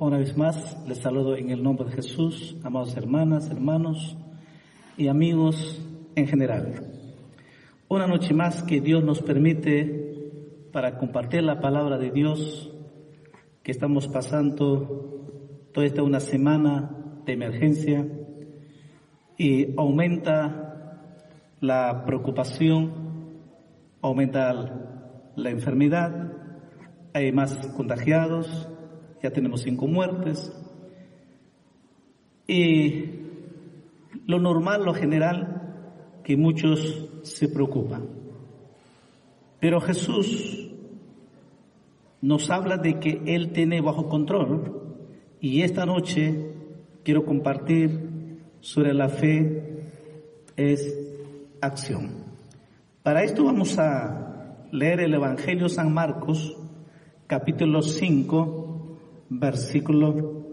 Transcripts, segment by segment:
Una vez más, les saludo en el nombre de Jesús, amados hermanas, hermanos y amigos en general. Una noche más que Dios nos permite para compartir la palabra de Dios que estamos pasando toda esta una semana de emergencia y aumenta la preocupación, aumenta la enfermedad, hay más contagiados, ya tenemos cinco muertes. Y lo normal, lo general, que muchos se preocupan. Pero Jesús nos habla de que Él tiene bajo control y esta noche quiero compartir sobre la fe es acción. Para esto vamos a leer el Evangelio San Marcos, capítulo 5, versículo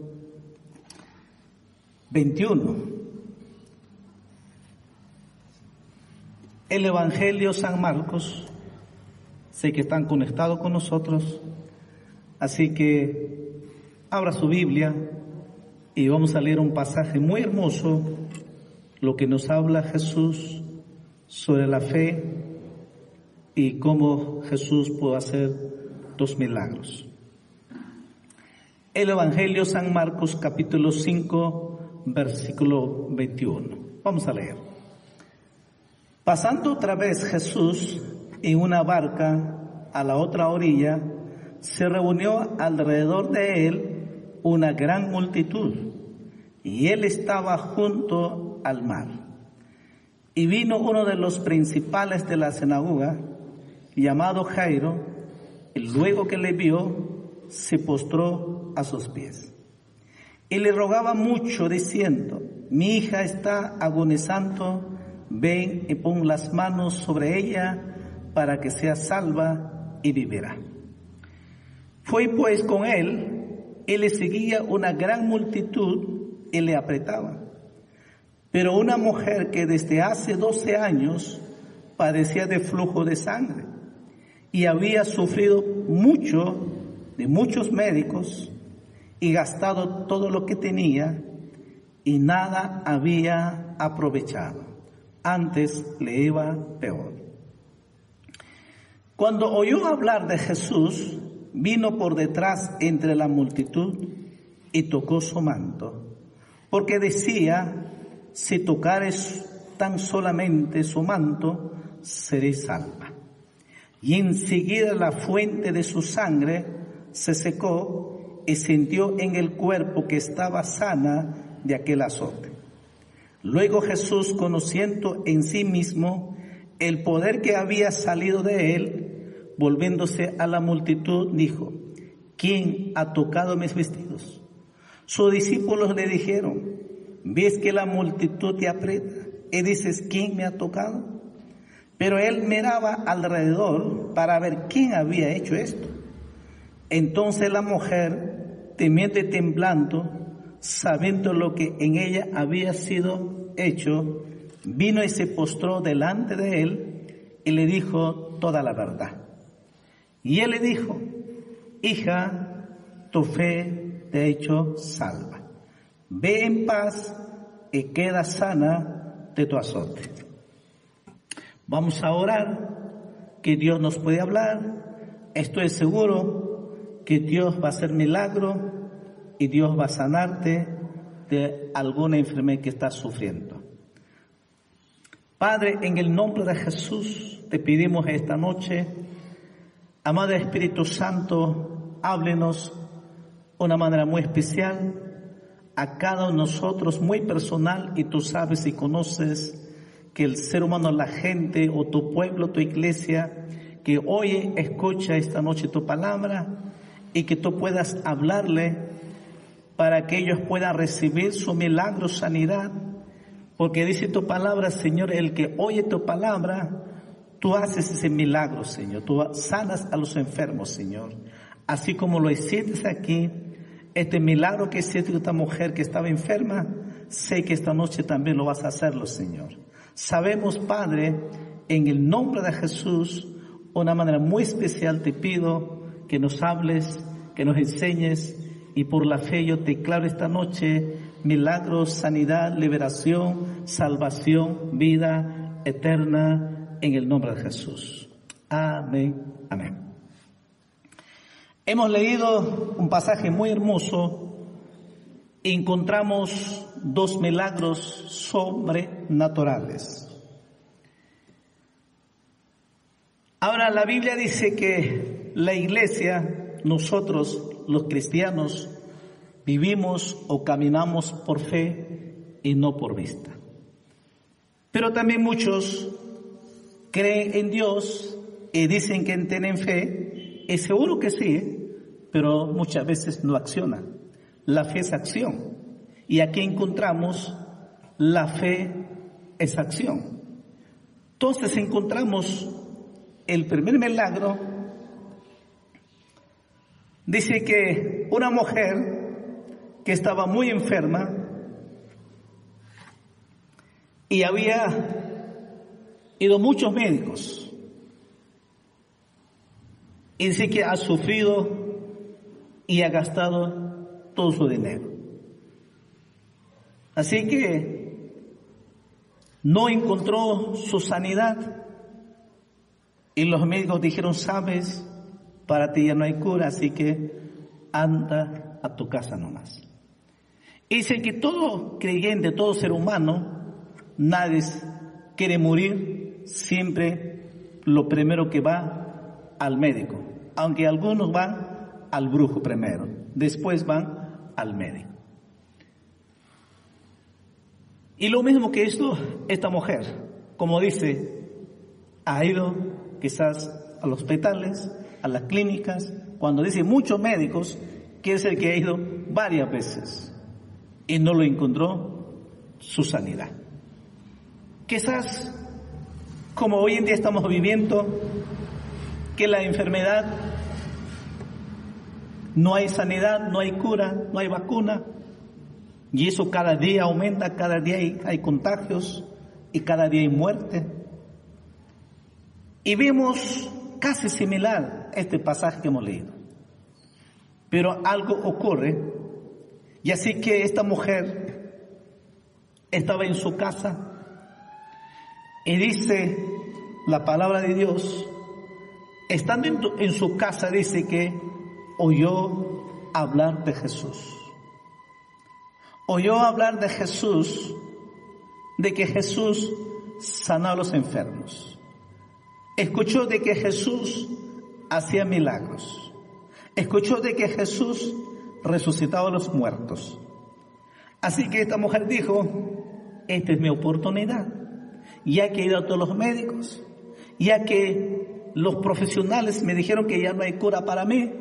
21. El Evangelio San Marcos, sé que están conectados con nosotros, así que abra su Biblia y vamos a leer un pasaje muy hermoso, lo que nos habla Jesús sobre la fe y cómo Jesús puede hacer dos milagros. El Evangelio San Marcos capítulo 5 versículo 21. Vamos a leer. Pasando otra vez Jesús en una barca a la otra orilla, se reunió alrededor de él una gran multitud y él estaba junto al mar. Y vino uno de los principales de la sinagoga, llamado Jairo, y luego que le vio, se postró a sus pies. Y le rogaba mucho diciendo, mi hija está agonizando, ven y pon las manos sobre ella para que sea salva y vivirá. Fue pues con él y le seguía una gran multitud y le apretaba. Pero una mujer que desde hace doce años padecía de flujo de sangre y había sufrido mucho de muchos médicos y gastado todo lo que tenía y nada había aprovechado. Antes le iba peor. Cuando oyó hablar de Jesús, vino por detrás entre la multitud y tocó su manto, porque decía, si tocares tan solamente su manto, seré salva. Y enseguida la fuente de su sangre se secó y sintió en el cuerpo que estaba sana de aquel azote. Luego Jesús, conociendo en sí mismo el poder que había salido de él, volviéndose a la multitud, dijo, ¿quién ha tocado mis vestidos? Sus discípulos le dijeron, ¿ves que la multitud te aprieta? Y dices, ¿quién me ha tocado? Pero él miraba alrededor para ver quién había hecho esto. Entonces la mujer, temiendo y temblando, sabiendo lo que en ella había sido hecho, vino y se postró delante de él y le dijo toda la verdad. Y él le dijo, hija, tu fe te ha hecho salva. Ve en paz y queda sana de tu azote. Vamos a orar, que Dios nos puede hablar. Estoy seguro que Dios va a hacer milagro y Dios va a sanarte de alguna enfermedad que está sufriendo. Padre, en el nombre de Jesús te pedimos esta noche, amado Espíritu Santo, háblenos una manera muy especial a cada uno de nosotros, muy personal, y tú sabes y conoces que el ser humano, la gente o tu pueblo, tu iglesia, que oye, escucha esta noche tu palabra y que tú puedas hablarle para que ellos puedan recibir su milagro, sanidad. Porque dice tu palabra, Señor, el que oye tu palabra, tú haces ese milagro, Señor. Tú sanas a los enfermos, Señor. Así como lo hiciste aquí, este milagro que hiciste esta mujer que estaba enferma, sé que esta noche también lo vas a hacerlo, Señor. Sabemos, Padre, en el nombre de Jesús, una manera muy especial te pido que nos hables, que nos enseñes y por la fe yo te declaro esta noche milagros, sanidad, liberación, salvación, vida eterna en el nombre de Jesús. Amén, amén. Hemos leído un pasaje muy hermoso. Encontramos dos milagros sobrenaturales. Ahora la Biblia dice que la iglesia, nosotros los cristianos, vivimos o caminamos por fe y no por vista. Pero también muchos creen en Dios y dicen que tienen fe, y seguro que sí, pero muchas veces no accionan. La fe es acción. Y aquí encontramos la fe es acción. Entonces encontramos el primer milagro. Dice que una mujer que estaba muy enferma y había ido muchos médicos. Y dice que ha sufrido y ha gastado todo su dinero. Así que no encontró su sanidad. Y los médicos dijeron, sabes, para ti ya no hay cura, así que anda a tu casa nomás. Y dice que todo creyente, todo ser humano, nadie quiere morir, siempre lo primero que va al médico. Aunque algunos van al brujo primero, después van al médico. Y lo mismo que esto, esta mujer, como dice, ha ido quizás a los hospitales, a las clínicas. Cuando dice muchos médicos, quiere decir que ha ido varias veces y no lo encontró su sanidad. Quizás, como hoy en día estamos viviendo, que la enfermedad no hay sanidad, no hay cura, no hay vacuna, y eso cada día aumenta, cada día hay, contagios y cada día hay muerte. Y vemos casi similar este pasaje que hemos leído. Pero algo ocurre, y así que esta mujer estaba en su casa y dice la palabra de Dios, estando en su casa dice que oyó hablar de Jesús oyó hablar de Jesús, de que Jesús sanó a los enfermos. Escuchó de que Jesús hacía milagros. Escuchó de que Jesús resucitaba a los muertos. Así que esta mujer dijo, esta es mi oportunidad, ya que he ido a todos los médicos, ya que los profesionales me dijeron que ya no hay cura para mí,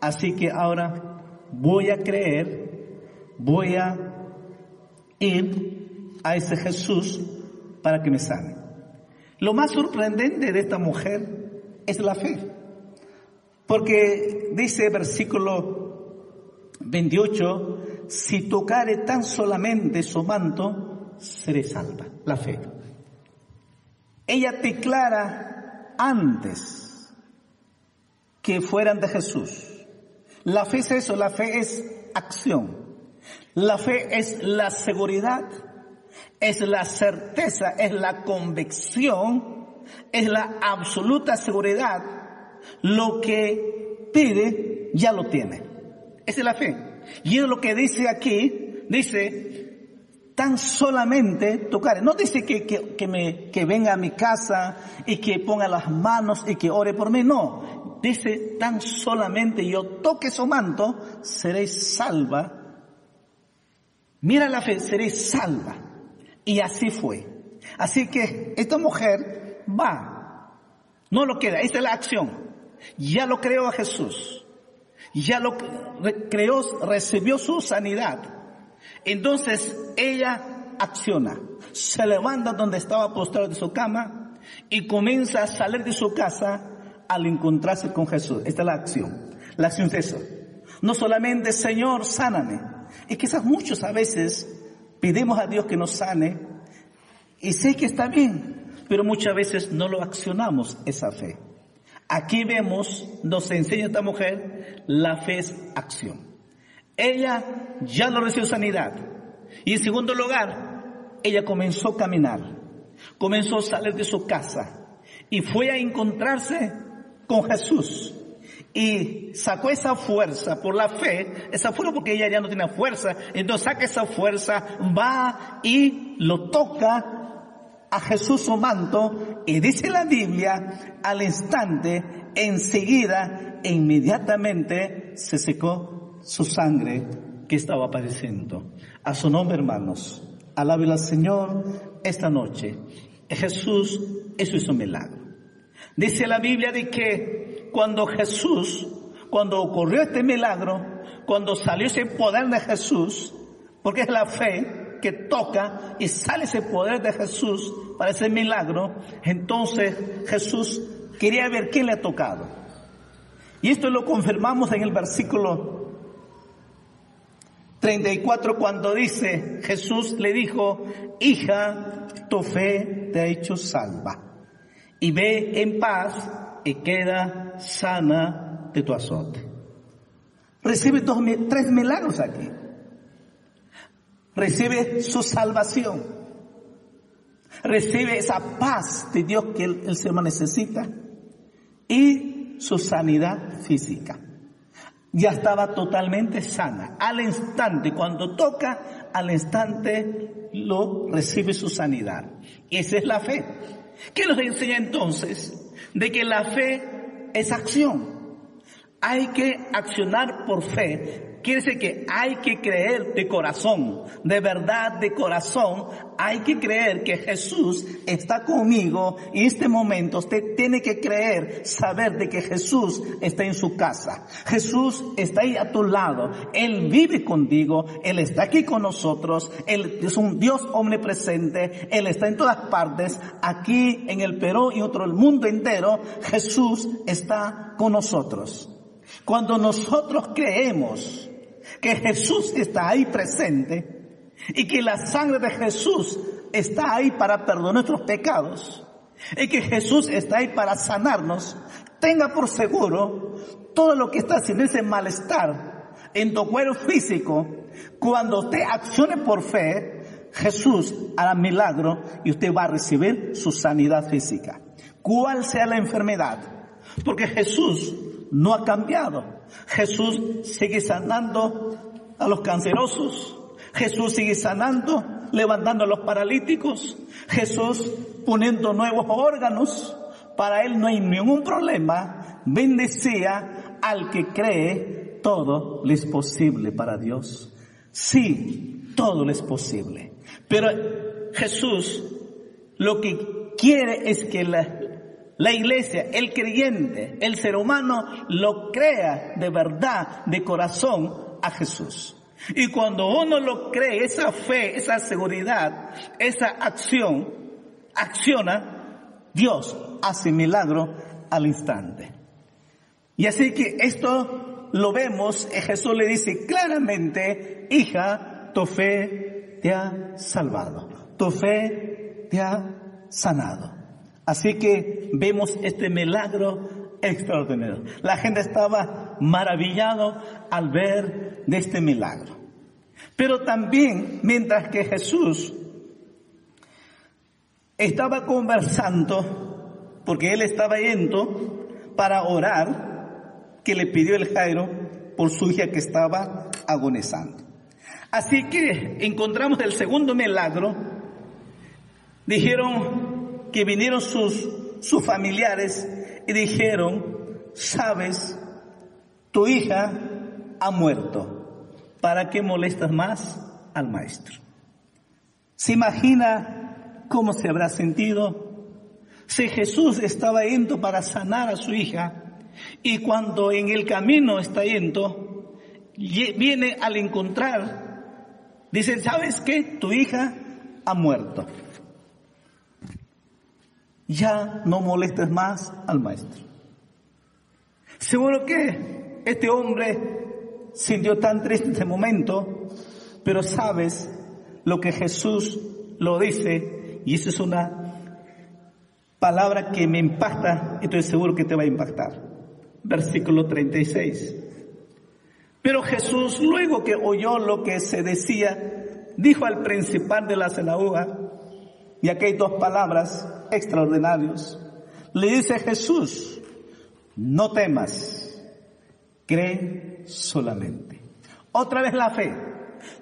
así que ahora voy a creer voy a ir a ese Jesús para que me sane. Lo más sorprendente de esta mujer es la fe. Porque dice versículo 28, si tocare tan solamente su manto, seré salva. La fe. Ella declara antes que fueran de Jesús. La fe es eso, la fe es acción. La fe es la seguridad, es la certeza, es la convicción, es la absoluta seguridad. Lo que pide ya lo tiene. Esa es la fe. Y es lo que dice aquí, dice, tan solamente tocar. No dice que, que, me, que venga a mi casa y que ponga las manos y que ore por mí. No. Dice, tan solamente yo toque su manto, seréis salva. Mira la fe, seréis salva. Y así fue. Así que esta mujer va. No lo queda. Esta es la acción. Ya lo creó a Jesús. Ya lo creó, recibió su sanidad entonces ella acciona, se levanta donde estaba postrado de su cama y comienza a salir de su casa al encontrarse con Jesús. Esta es la acción. La acción es eso. No solamente, Señor, sáname. Y quizás muchos a veces pedimos a Dios que nos sane y sé que está bien, pero muchas veces no lo accionamos esa fe. Aquí vemos, nos enseña esta mujer, la fe es acción. Ella ya no recibió sanidad. Y en segundo lugar, ella comenzó a caminar, comenzó a salir de su casa y fue a encontrarse con Jesús. Y sacó esa fuerza por la fe, esa fuerza porque ella ya no tenía fuerza, entonces saca esa fuerza, va y lo toca a Jesús su manto y dice la Biblia, al instante, enseguida, e inmediatamente se secó su sangre que estaba padeciendo. A su nombre, hermanos, alabe al Señor esta noche. Jesús, eso es un milagro. Dice la Biblia de que cuando Jesús, cuando ocurrió este milagro, cuando salió ese poder de Jesús, porque es la fe que toca y sale ese poder de Jesús para ese milagro, entonces Jesús quería ver quién le ha tocado. Y esto lo confirmamos en el versículo 34 cuando dice, Jesús le dijo, hija, tu fe te ha hecho salva. Y ve en paz y queda sana de tu azote. Recibe dos, tres milagros aquí. Recibe su salvación. Recibe esa paz de Dios que el, el humano necesita. Y su sanidad física ya estaba totalmente sana. Al instante, cuando toca, al instante lo recibe su sanidad. Esa es la fe. ¿Qué nos enseña entonces? De que la fe es acción. Hay que accionar por fe Quiere decir que hay que creer de corazón, de verdad, de corazón. Hay que creer que Jesús está conmigo y en este momento usted tiene que creer, saber de que Jesús está en su casa. Jesús está ahí a tu lado. Él vive contigo. Él está aquí con nosotros. Él es un Dios omnipresente. Él está en todas partes. Aquí en el Perú y otro el mundo entero. Jesús está con nosotros. Cuando nosotros creemos que Jesús está ahí presente y que la sangre de Jesús está ahí para perdonar nuestros pecados y que Jesús está ahí para sanarnos, tenga por seguro todo lo que está haciendo ese malestar en tu cuerpo físico, cuando usted accione por fe, Jesús hará milagro y usted va a recibir su sanidad física. ¿Cuál sea la enfermedad? Porque Jesús no ha cambiado. Jesús sigue sanando a los cancerosos. Jesús sigue sanando, levantando a los paralíticos. Jesús poniendo nuevos órganos. Para Él no hay ningún problema. Bendecía al que cree, todo le es posible para Dios. Sí, todo le es posible. Pero Jesús lo que quiere es que la, la iglesia, el creyente, el ser humano lo crea de verdad, de corazón a Jesús. Y cuando uno lo cree, esa fe, esa seguridad, esa acción, acciona, Dios hace milagro al instante. Y así que esto lo vemos, Jesús le dice claramente, hija, tu fe te ha salvado, tu fe te ha sanado. Así que vemos este milagro extraordinario. La gente estaba maravillado al ver de este milagro. Pero también, mientras que Jesús estaba conversando, porque él estaba yendo para orar, que le pidió el Jairo por su hija que estaba agonizando. Así que encontramos el segundo milagro. Dijeron que vinieron sus, sus familiares y dijeron, sabes, tu hija ha muerto. ¿Para qué molestas más al maestro? ¿Se imagina cómo se habrá sentido? Si Jesús estaba yendo para sanar a su hija y cuando en el camino está yendo, viene al encontrar, dice, ¿sabes qué? Tu hija ha muerto. Ya no molestes más al maestro. Seguro que este hombre sintió tan triste este momento, pero sabes lo que Jesús lo dice, y eso es una palabra que me impacta y estoy seguro que te va a impactar. Versículo 36. Pero Jesús, luego que oyó lo que se decía, dijo al principal de la sinagoga, y aquí hay dos palabras extraordinarias, le dice Jesús, no temas, cree solamente. Otra vez la fe,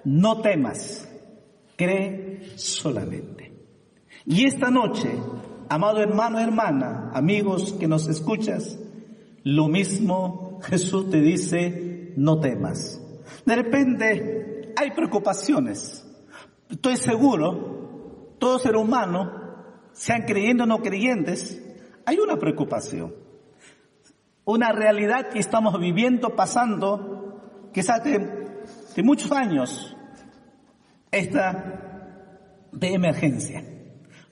no temas, cree solamente. Y esta noche, amado hermano, hermana, amigos que nos escuchas, lo mismo Jesús te dice, no temas. De repente hay preocupaciones. Estoy seguro, todo ser humano, sean creyentes o no creyentes, hay una preocupación. Una realidad que estamos viviendo, pasando, quizás de, de muchos años, esta de emergencia.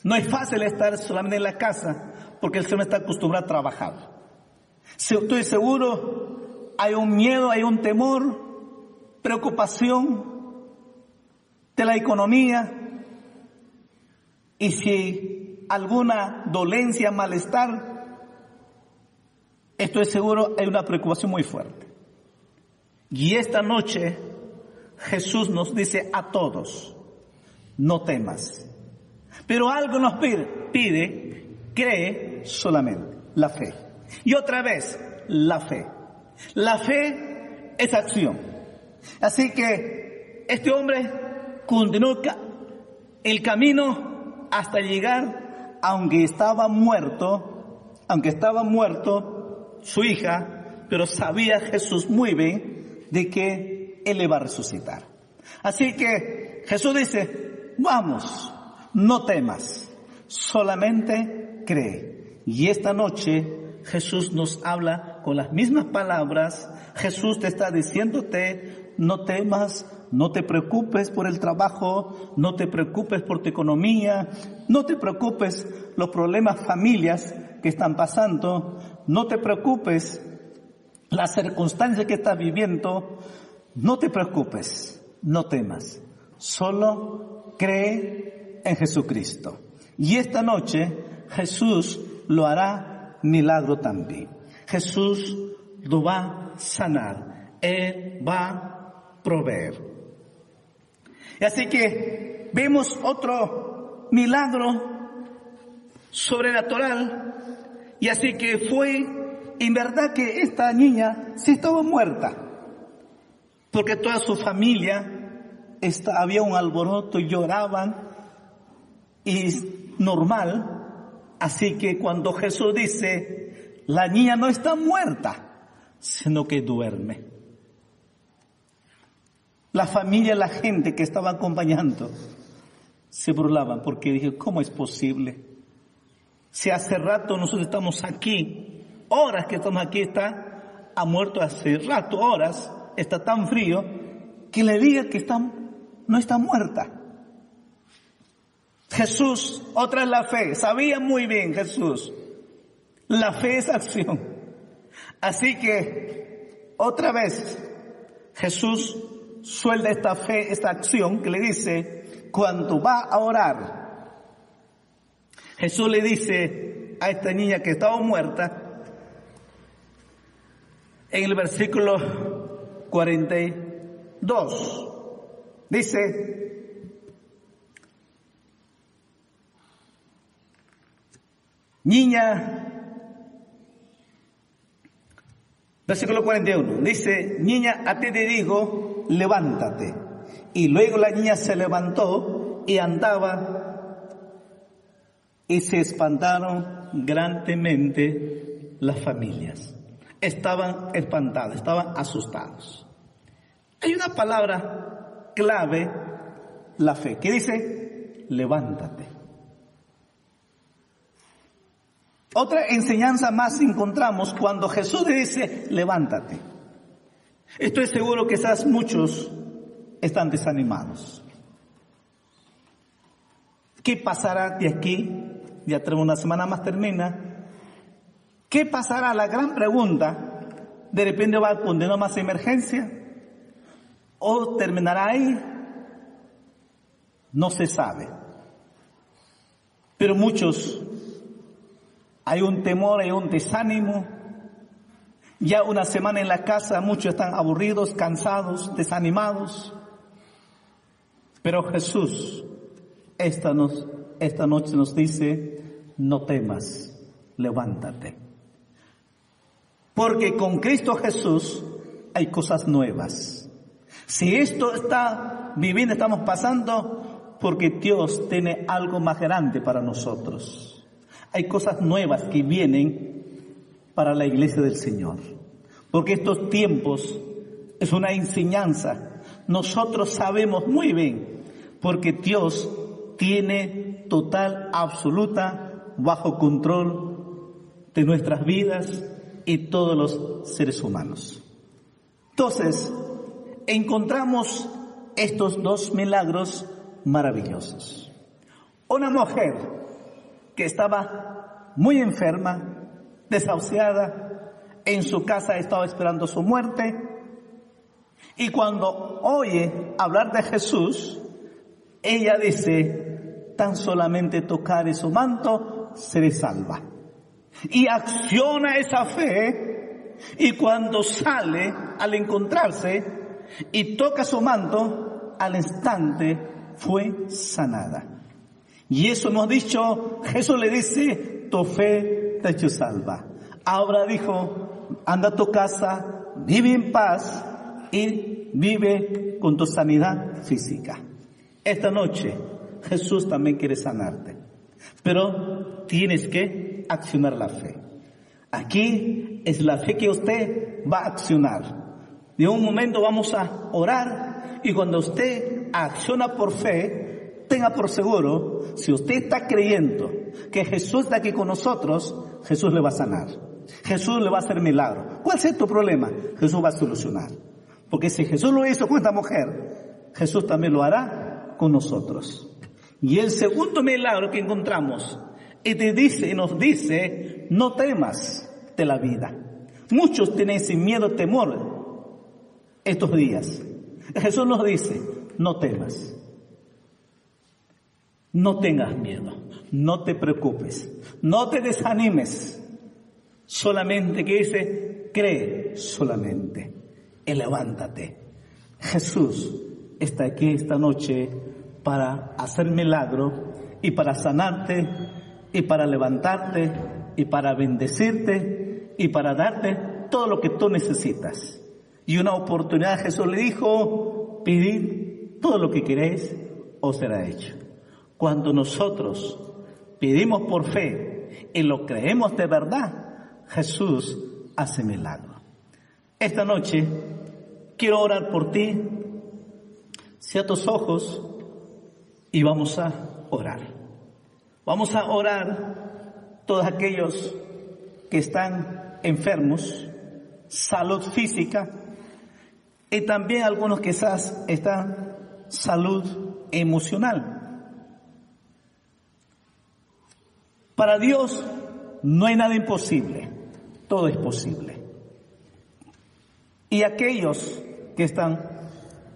No es fácil estar solamente en la casa porque el Señor está acostumbrado a trabajar. Estoy seguro, hay un miedo, hay un temor, preocupación de la economía. Y si alguna dolencia, malestar, estoy seguro, hay una preocupación muy fuerte. Y esta noche Jesús nos dice a todos, no temas. Pero algo nos pide, pide, cree solamente, la fe. Y otra vez, la fe. La fe es acción. Así que este hombre continuó el camino hasta llegar, aunque estaba muerto, aunque estaba muerto su hija, pero sabía Jesús muy bien de que él le va a resucitar. Así que Jesús dice, vamos, no temas, solamente cree. Y esta noche Jesús nos habla con las mismas palabras. Jesús te está diciéndote, no temas, no te preocupes por el trabajo, no te preocupes por tu economía, no te preocupes los problemas familias que están pasando, no te preocupes las circunstancias que estás viviendo, no te preocupes, no temas, solo cree en Jesucristo. Y esta noche Jesús lo hará milagro también. Jesús lo va a sanar, Él va a proveer. Así que vemos otro milagro sobrenatural y así que fue en verdad que esta niña sí estaba muerta porque toda su familia había un alboroto y lloraban y normal. Así que cuando Jesús dice, la niña no está muerta, sino que duerme. La familia, la gente que estaba acompañando, se burlaban porque dije, ¿cómo es posible? Si hace rato nosotros estamos aquí, horas que estamos aquí, está, ha muerto hace rato, horas, está tan frío que le diga que está, no está muerta. Jesús, otra es la fe, sabía muy bien Jesús, la fe es acción. Así que, otra vez, Jesús suelda esta fe, esta acción que le dice, cuando va a orar, Jesús le dice a esta niña que estaba muerta, en el versículo 42. Dice, niña, versículo 41, dice, niña, a ti te digo, levántate. Y luego la niña se levantó y andaba y se espantaron grandemente las familias. Estaban espantados, estaban asustados. Hay una palabra clave, la fe, que dice, levántate. Otra enseñanza más encontramos cuando Jesús dice, levántate. Estoy seguro que quizás muchos están desanimados. ¿Qué pasará de aquí? Ya tenemos una semana más termina. ¿Qué pasará? La gran pregunta. ¿De repente va a poner más emergencia? ¿O terminará ahí? No se sabe. Pero muchos, hay un temor, hay un desánimo. Ya una semana en la casa, muchos están aburridos, cansados, desanimados. Pero Jesús esta, nos, esta noche nos dice, no temas, levántate. Porque con Cristo Jesús hay cosas nuevas. Si esto está viviendo, estamos pasando, porque Dios tiene algo más grande para nosotros. Hay cosas nuevas que vienen para la iglesia del Señor. Porque estos tiempos es una enseñanza. Nosotros sabemos muy bien, porque Dios tiene total, absoluta, bajo control de nuestras vidas y todos los seres humanos. Entonces, encontramos estos dos milagros maravillosos. Una mujer que estaba muy enferma, desahuciada, en su casa estaba esperando su muerte, y cuando oye hablar de Jesús, ella dice, tan solamente tocar su manto, seré salva. Y acciona esa fe, y cuando sale, al encontrarse, y toca su manto, al instante fue sanada. Y eso hemos dicho, Jesús le dice, tu fe te hecho salva. Ahora dijo, anda a tu casa, vive en paz y vive con tu sanidad física. Esta noche Jesús también quiere sanarte, pero tienes que accionar la fe. Aquí es la fe que usted va a accionar. De un momento vamos a orar y cuando usted acciona por fe, tenga por seguro, si usted está creyendo que Jesús está aquí con nosotros, Jesús le va a sanar. Jesús le va a hacer milagro. ¿Cuál es tu problema? Jesús va a solucionar. Porque si Jesús lo hizo con esta mujer, Jesús también lo hará con nosotros. Y el segundo milagro que encontramos, y te dice, y nos dice, no temas de la vida. Muchos tienen sin miedo, temor estos días. Jesús nos dice, no temas. No tengas miedo, no te preocupes, no te desanimes. Solamente que dice, cree solamente y levántate. Jesús está aquí esta noche para hacer milagro y para sanarte y para levantarte y para bendecirte y para darte todo lo que tú necesitas. Y una oportunidad Jesús le dijo, pedid todo lo que queréis, os será hecho. Cuando nosotros pedimos por fe y lo creemos de verdad, Jesús hace milagro. Esta noche quiero orar por ti. Cierra tus ojos y vamos a orar. Vamos a orar todos aquellos que están enfermos, salud física, y también algunos quizás están salud emocional. Para Dios no hay nada imposible, todo es posible. Y aquellos que están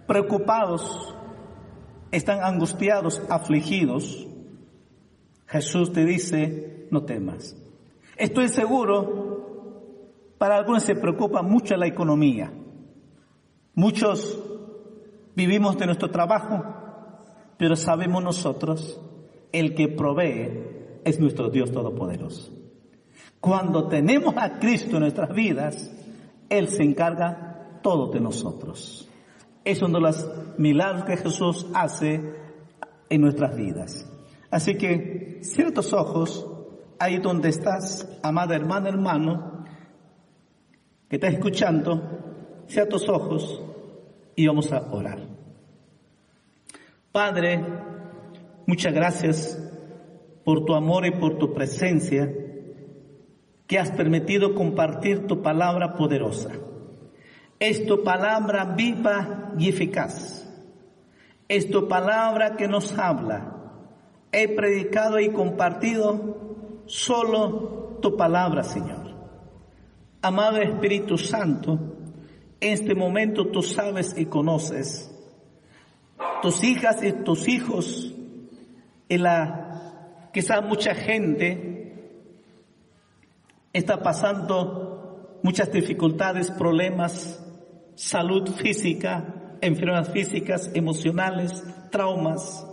preocupados, están angustiados, afligidos, Jesús te dice, no temas. Estoy seguro, para algunos se preocupa mucho la economía. Muchos vivimos de nuestro trabajo, pero sabemos nosotros, el que provee es nuestro Dios Todopoderoso. Cuando tenemos a Cristo en nuestras vidas, Él se encarga todo de nosotros. Es uno de los milagros que Jesús hace en nuestras vidas. Así que ciertos ojos, ahí donde estás, amada hermana, hermano, que estás escuchando, ciertos ojos y vamos a orar. Padre, muchas gracias por tu amor y por tu presencia que has permitido compartir tu palabra poderosa. Es tu palabra viva y eficaz. Es tu palabra que nos habla. He predicado y compartido solo tu palabra, Señor. Amado Espíritu Santo, en este momento tú sabes y conoces tus hijas y tus hijos, en la quizá mucha gente está pasando muchas dificultades, problemas, salud física, enfermedades físicas, emocionales, traumas.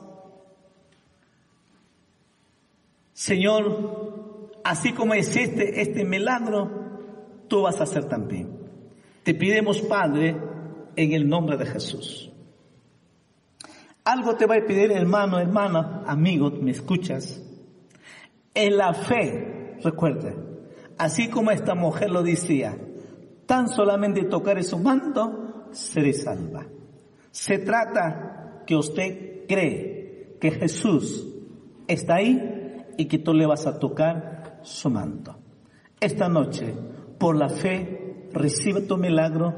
Señor, así como existe este milagro, tú vas a hacer también. Te pidemos, Padre, en el nombre de Jesús. Algo te va a pedir, hermano, hermana, amigo, me escuchas. En la fe, recuerde, así como esta mujer lo decía, tan solamente tocar su manto, seré salva. Se trata que usted cree que Jesús está ahí y que tú le vas a tocar su manto. Esta noche, por la fe, recibe tu milagro,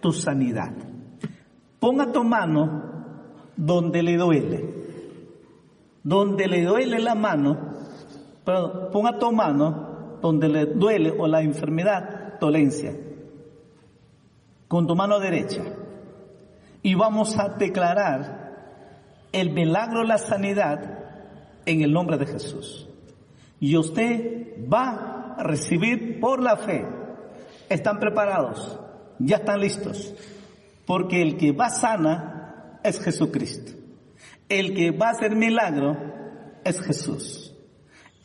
tu sanidad. Ponga tu mano donde le duele. Donde le duele la mano, pero ponga tu mano donde le duele o la enfermedad, dolencia. Con tu mano derecha. Y vamos a declarar el milagro, la sanidad en el nombre de Jesús. Y usted va a recibir por la fe. ¿Están preparados? Ya están listos. Porque el que va sana es Jesucristo. El que va a hacer milagro es Jesús.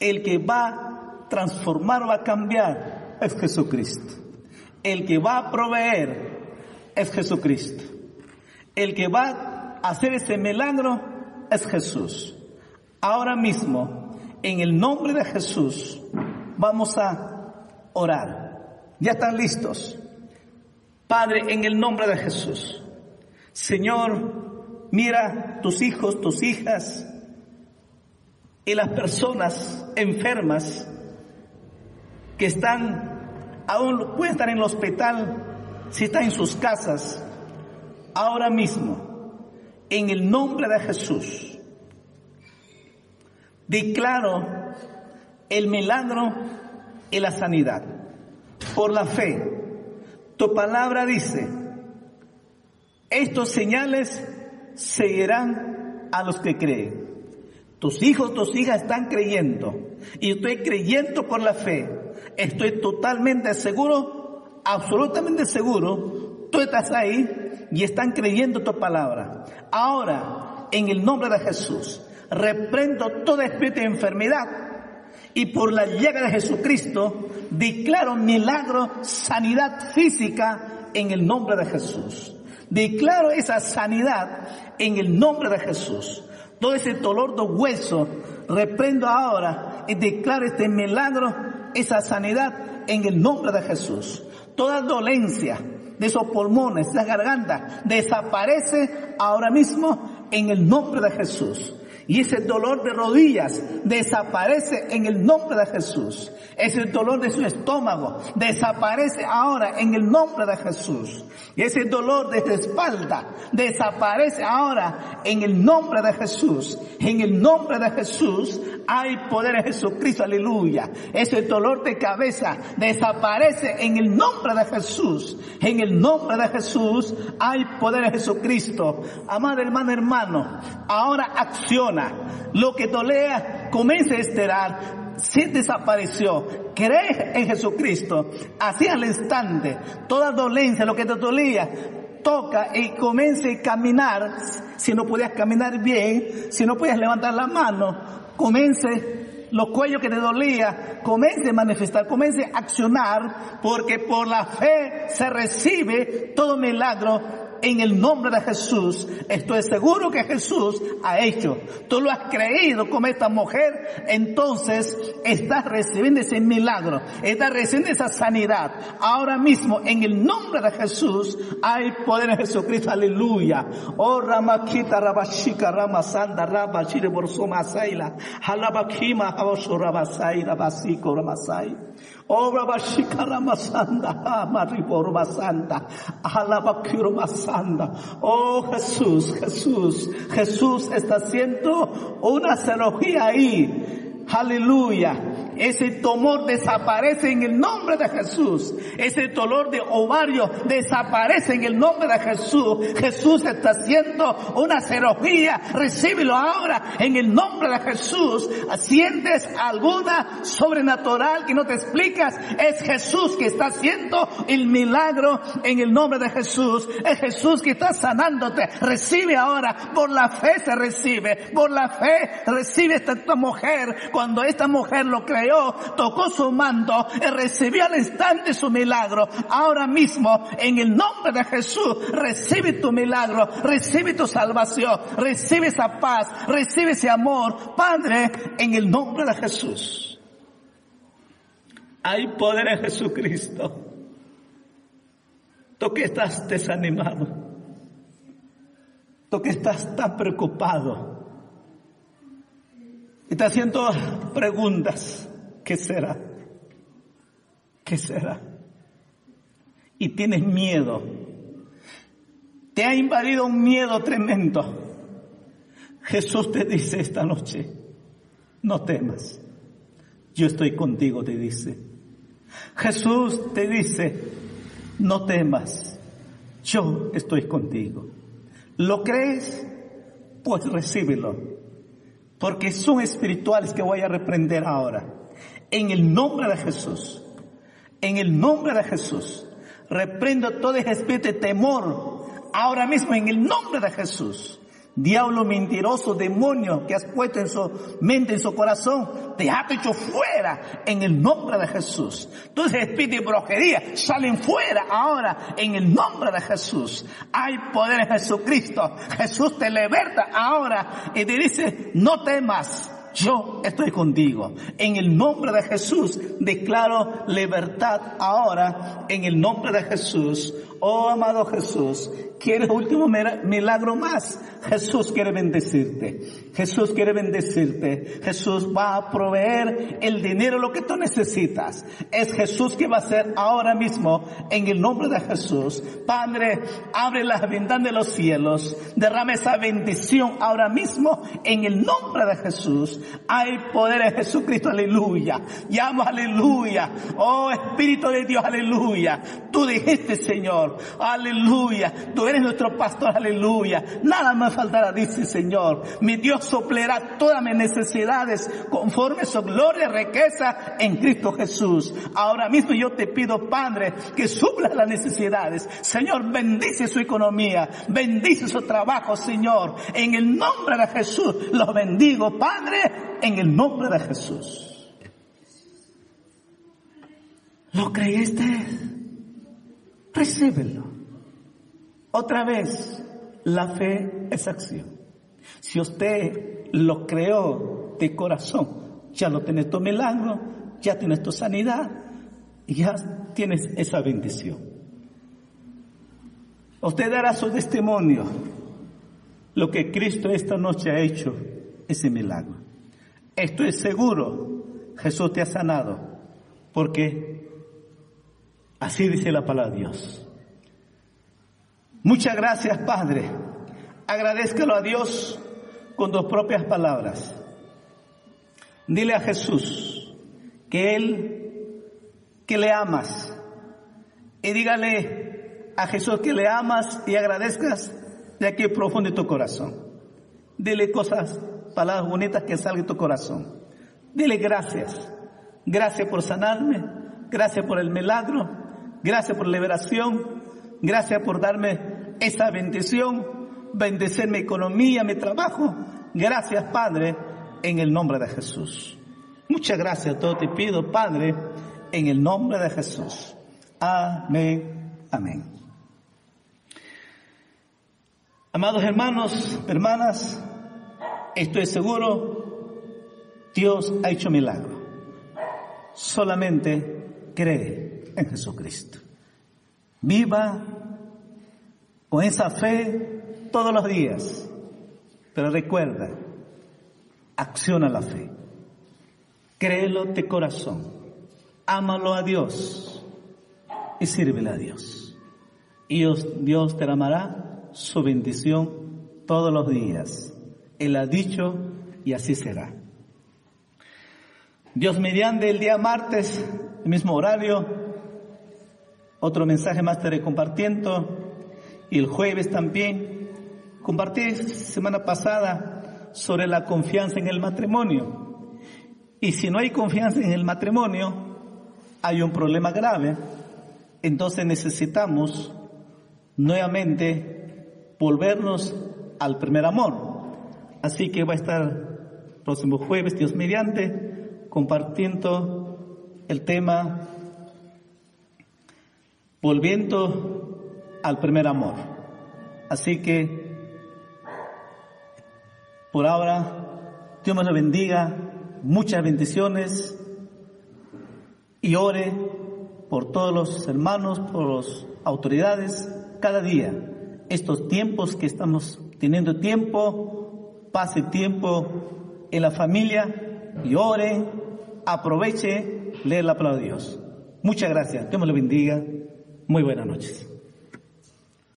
El que va a transformar, va a cambiar es Jesucristo. El que va a proveer es Jesucristo. El que va a hacer ese milagro es Jesús. Ahora mismo, en el nombre de Jesús, vamos a orar. ¿Ya están listos? Padre, en el nombre de Jesús. Señor, Mira tus hijos, tus hijas y las personas enfermas que están, aún pueden estar en el hospital, si están en sus casas, ahora mismo, en el nombre de Jesús, declaro el milagro y la sanidad por la fe. Tu palabra dice, estos señales seguirán a los que creen. Tus hijos, tus hijas están creyendo. Y estoy creyendo por la fe. Estoy totalmente seguro, absolutamente seguro. Tú estás ahí y están creyendo tu palabra. Ahora, en el nombre de Jesús, reprendo toda espíritu de enfermedad. Y por la llegada de Jesucristo, declaro milagro, sanidad física en el nombre de Jesús. Declaro esa sanidad en el nombre de Jesús. Todo ese dolor de hueso, reprendo ahora y declaro este milagro, esa sanidad en el nombre de Jesús. Toda dolencia de esos pulmones, de esa garganta, desaparece ahora mismo en el nombre de Jesús. Y ese dolor de rodillas desaparece en el nombre de Jesús. Ese dolor de su estómago desaparece ahora en el nombre de Jesús. Ese dolor de su espalda desaparece ahora en el nombre de Jesús. En el nombre de Jesús hay poder en Jesucristo, aleluya. Ese dolor de cabeza desaparece en el nombre de Jesús. En el nombre de Jesús hay poder en Jesucristo. Amado hermano, hermano, ahora acciona lo que dolea, comienza a esterar. Si desapareció, cree en Jesucristo. Así al instante, toda dolencia, lo que te dolía, toca y comience a caminar. Si no podías caminar bien, si no podías levantar la mano, comience los cuellos que te dolía, comience a manifestar, comience a accionar, porque por la fe se recibe todo milagro en el nombre de Jesús. Estoy seguro que Jesús ha hecho. Tú lo has creído como esta mujer, entonces estás recibiendo ese milagro, estás recibiendo esa sanidad. Ahora mismo, en el nombre de Jesús, hay poder en Jesucristo. Aleluya. Oh Ramakita Rabashika Ramasanda Rabashire Borsoma Saila. Obra bashika ramasanda, maribor masanda, alabakiro masanda. Oh Jesús, Jesús, Jesús está haciendo una cirugía ahí. Aleluya ese tumor desaparece en el nombre de Jesús. Ese dolor de ovario desaparece en el nombre de Jesús. Jesús está haciendo una cirugía. Recíbelo ahora en el nombre de Jesús. ¿Sientes alguna sobrenatural que no te explicas? Es Jesús que está haciendo el milagro en el nombre de Jesús. Es Jesús que está sanándote. Recibe ahora. Por la fe se recibe. Por la fe recibe esta, mujer. Cuando esta mujer lo tocó su mando y recibió al instante su milagro. Ahora mismo, en el nombre de Jesús, recibe tu milagro, recibe tu salvación, recibe esa paz, recibe ese amor. Padre, en el nombre de Jesús. Hay poder en Jesucristo. Tú que estás desanimado. Tú que estás tan preocupado. Y está haciendo preguntas. ¿Qué será? ¿Qué será? Y tienes miedo. Te ha invadido un miedo tremendo. Jesús te dice esta noche, no temas. Yo estoy contigo, te dice. Jesús te dice, no temas. Yo estoy contigo. ¿Lo crees? Pues recíbelo. Porque son espirituales que voy a reprender ahora en el nombre de Jesús. En el nombre de Jesús. Reprendo todo ese espíritu de temor ahora mismo en el nombre de Jesús. Diablo mentiroso, demonio que has puesto en su mente, en su corazón, te ha hecho fuera en el nombre de Jesús. Entonces espíritu de brujería salen fuera ahora en el nombre de Jesús. Hay poder en Jesucristo. Jesús te liberta ahora y te dice, no temas yo estoy contigo. En el nombre de Jesús declaro libertad ahora. En el nombre de Jesús. Oh amado Jesús, ¿quieres último milagro más? Jesús quiere bendecirte. Jesús quiere bendecirte. Jesús va a proveer el dinero, lo que tú necesitas. Es Jesús que va a hacer ahora mismo en el nombre de Jesús. Padre, abre las ventanas de los cielos. Derrame esa bendición ahora mismo en el nombre de Jesús. Hay poder en Jesucristo, aleluya. Llamo, aleluya. Oh Espíritu de Dios, aleluya. Tú dijiste, Señor, Aleluya. Tú eres nuestro pastor. Aleluya. Nada me faltará, dice Señor. Mi Dios soplará todas mis necesidades conforme su gloria y riqueza en Cristo Jesús. Ahora mismo yo te pido, Padre, que supla las necesidades. Señor, bendice su economía. Bendice su trabajo, Señor. En el nombre de Jesús los bendigo, Padre, en el nombre de Jesús. ¿Lo creíste? recíbelo. Otra vez, la fe es acción. Si usted lo creó de corazón, ya lo tienes tu milagro, ya tienes tu sanidad, ya tienes esa bendición. Usted dará su testimonio. Lo que Cristo esta noche ha hecho, ese milagro. Estoy seguro, Jesús te ha sanado, porque Así dice la palabra de Dios. Muchas gracias, Padre. Agradezcalo a Dios con tus propias palabras. Dile a Jesús que Él, que le amas. Y dígale a Jesús que le amas y agradezcas de aquí profundo de tu corazón. Dile cosas, palabras bonitas que salgan de tu corazón. Dile gracias. Gracias por sanarme. Gracias por el milagro. Gracias por la liberación. Gracias por darme esa bendición. Bendecer mi economía, mi trabajo. Gracias, Padre, en el nombre de Jesús. Muchas gracias. Todo te pido, Padre, en el nombre de Jesús. Amén. Amén. Amados hermanos, hermanas, estoy seguro, Dios ha hecho milagro. Solamente cree en Jesucristo. Viva con esa fe todos los días. Pero recuerda, acciona la fe. Créelo de corazón. Ámalo a Dios y sírvele a Dios. Y Dios, Dios te amará su bendición todos los días. Él ha dicho y así será. Dios mediante el día martes, el mismo horario, otro mensaje más estaré compartiendo y el jueves también. Compartí semana pasada sobre la confianza en el matrimonio. Y si no hay confianza en el matrimonio, hay un problema grave. Entonces necesitamos nuevamente volvernos al primer amor. Así que va a estar próximo jueves, Dios mediante, compartiendo el tema volviendo al primer amor. Así que, por ahora, Dios me lo bendiga, muchas bendiciones y ore por todos los hermanos, por las autoridades, cada día. Estos tiempos que estamos teniendo tiempo, pase tiempo en la familia y ore, aproveche leer la palabra de Dios. Muchas gracias. Dios me lo bendiga. Muy buenas noches.